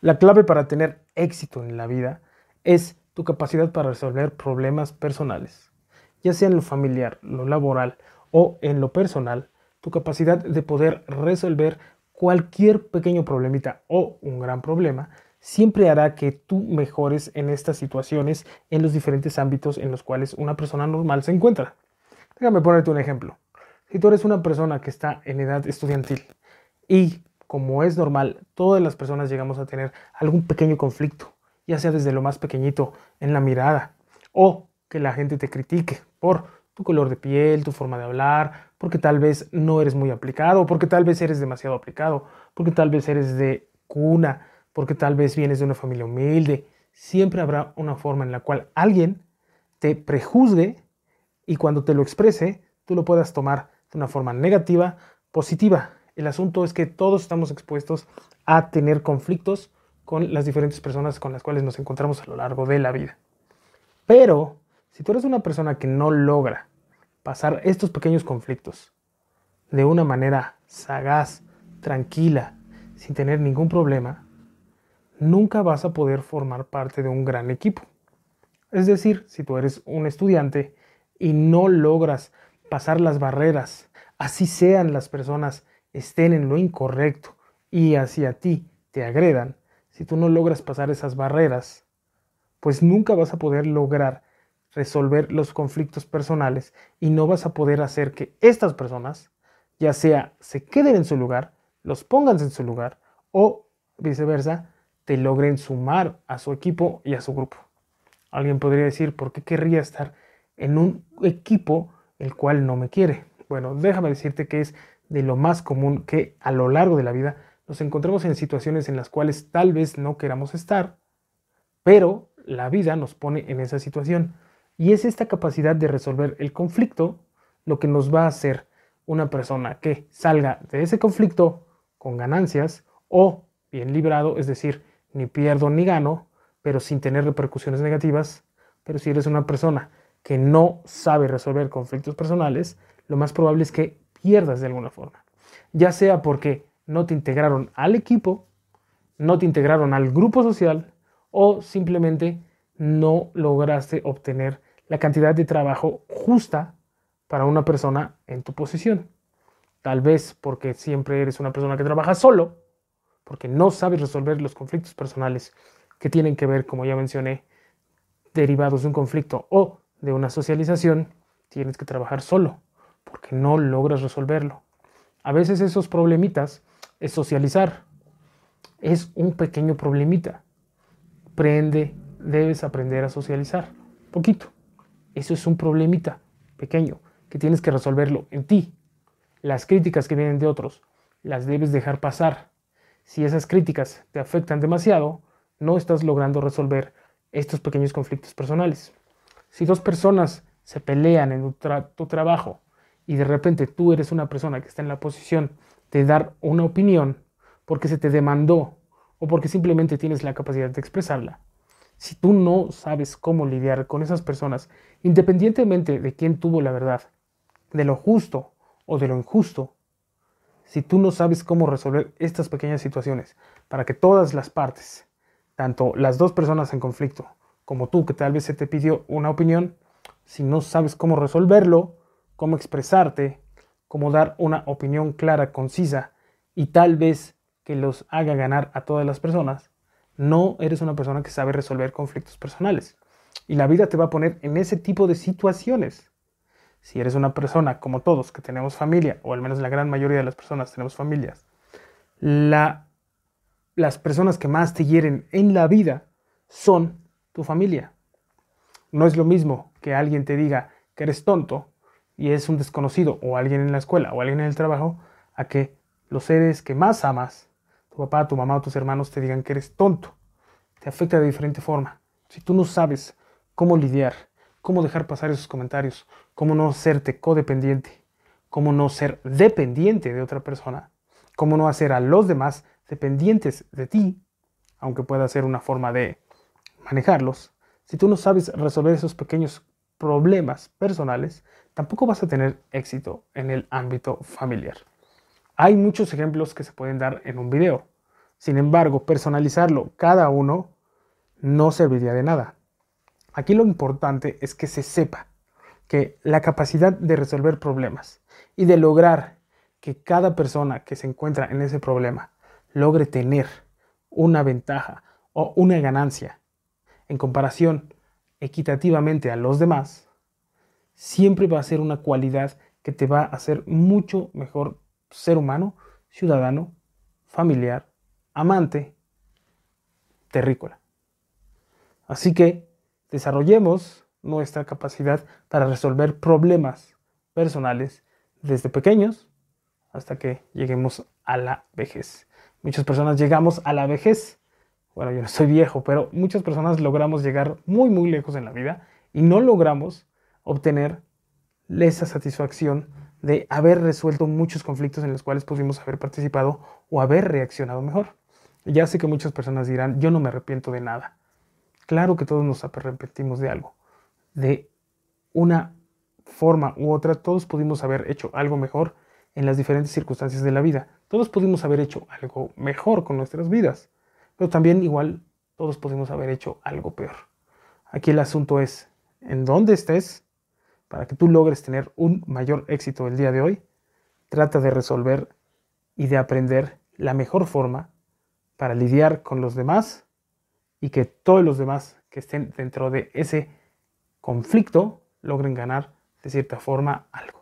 La clave para tener éxito en la vida es tu capacidad para resolver problemas personales, ya sea en lo familiar, lo laboral o en lo personal, tu capacidad de poder resolver cualquier pequeño problemita o un gran problema siempre hará que tú mejores en estas situaciones en los diferentes ámbitos en los cuales una persona normal se encuentra. Déjame ponerte un ejemplo. Si tú eres una persona que está en edad estudiantil y como es normal, todas las personas llegamos a tener algún pequeño conflicto, ya sea desde lo más pequeñito en la mirada o que la gente te critique por tu color de piel, tu forma de hablar, porque tal vez no eres muy aplicado, porque tal vez eres demasiado aplicado, porque tal vez eres de cuna, porque tal vez vienes de una familia humilde. Siempre habrá una forma en la cual alguien te prejuzgue y cuando te lo exprese, tú lo puedas tomar de una forma negativa, positiva. El asunto es que todos estamos expuestos a tener conflictos con las diferentes personas con las cuales nos encontramos a lo largo de la vida. Pero si tú eres una persona que no logra pasar estos pequeños conflictos de una manera sagaz, tranquila, sin tener ningún problema, nunca vas a poder formar parte de un gran equipo. Es decir, si tú eres un estudiante y no logras pasar las barreras, así sean las personas estén en lo incorrecto y hacia ti te agredan, si tú no logras pasar esas barreras, pues nunca vas a poder lograr resolver los conflictos personales y no vas a poder hacer que estas personas, ya sea se queden en su lugar, los pongan en su lugar o viceversa, te logren sumar a su equipo y a su grupo. Alguien podría decir, ¿por qué querría estar en un equipo el cual no me quiere? Bueno, déjame decirte que es de lo más común que a lo largo de la vida nos encontremos en situaciones en las cuales tal vez no queramos estar, pero la vida nos pone en esa situación. Y es esta capacidad de resolver el conflicto lo que nos va a hacer una persona que salga de ese conflicto con ganancias o bien librado, es decir, ni pierdo ni gano, pero sin tener repercusiones negativas. Pero si eres una persona que no sabe resolver conflictos personales, lo más probable es que pierdas de alguna forma. Ya sea porque no te integraron al equipo, no te integraron al grupo social o simplemente no lograste obtener la cantidad de trabajo justa para una persona en tu posición. Tal vez porque siempre eres una persona que trabaja solo, porque no sabes resolver los conflictos personales que tienen que ver, como ya mencioné, derivados de un conflicto o de una socialización, tienes que trabajar solo porque no logras resolverlo. A veces esos problemitas es socializar. Es un pequeño problemita. Prende, debes aprender a socializar. Poquito. Eso es un problemita pequeño que tienes que resolverlo en ti. Las críticas que vienen de otros las debes dejar pasar. Si esas críticas te afectan demasiado, no estás logrando resolver estos pequeños conflictos personales. Si dos personas se pelean en tu, trabajo y de repente tú eres una persona que está en la posición de dar una opinión porque se te demandó o porque simplemente tienes la capacidad de expresarla, si tú no sabes cómo lidiar con esas personas, independientemente de quién tuvo la verdad, de lo justo o de lo injusto, si tú no sabes cómo resolver estas pequeñas situaciones para que todas las partes, tanto las dos personas en conflicto como tú que tal vez se te pidió una opinión, si no sabes cómo resolverlo, cómo expresarte, cómo dar una opinión clara, concisa y tal vez que los haga ganar a todas las personas, no eres una persona que sabe resolver conflictos personales. Y la vida te va a poner en ese tipo de situaciones. Si eres una persona como todos que tenemos familia, o al menos la gran mayoría de las personas tenemos familias, la, las personas que más te hieren en la vida son tu familia. No es lo mismo que alguien te diga que eres tonto y es un desconocido o alguien en la escuela o alguien en el trabajo, a que los seres que más amas, tu papá, tu mamá o tus hermanos te digan que eres tonto. Te afecta de diferente forma. Si tú no sabes cómo lidiar, cómo dejar pasar esos comentarios, cómo no serte codependiente, cómo no ser dependiente de otra persona, cómo no hacer a los demás dependientes de ti, aunque pueda ser una forma de manejarlos, si tú no sabes resolver esos pequeños problemas personales, tampoco vas a tener éxito en el ámbito familiar. Hay muchos ejemplos que se pueden dar en un video, Sin embargo, personalizarlo cada uno no serviría de nada. Aquí lo importante es que se sepa que la capacidad de resolver problemas y de lograr que cada persona que se encuentra en ese problema logre tener una ventaja o una ganancia en comparación equitativamente a los demás, siempre va a ser una cualidad que te va a hacer mucho mejor ser humano, ciudadano, familiar, amante, terrícola. Así que desarrollemos nuestra capacidad para resolver problemas personales desde pequeños hasta que lleguemos a la vejez. Muchas personas llegamos a la vejez. Bueno, yo no soy viejo, pero muchas personas logramos llegar muy, muy lejos en la vida y no logramos obtener esa satisfacción de haber resuelto muchos conflictos en los cuales pudimos haber participado o haber reaccionado mejor. Ya sé que muchas personas dirán, yo no me arrepiento de nada. Claro que todos nos arrepentimos de algo. De una forma u otra, todos pudimos haber hecho algo mejor en las diferentes circunstancias de la vida. Todos pudimos haber hecho algo mejor con nuestras vidas, pero también igual todos pudimos haber hecho algo peor. Aquí el asunto es, en dónde estés, para que tú logres tener un mayor éxito el día de hoy, trata de resolver y de aprender la mejor forma para lidiar con los demás y que todos los demás que estén dentro de ese conflicto logren ganar de cierta forma algo.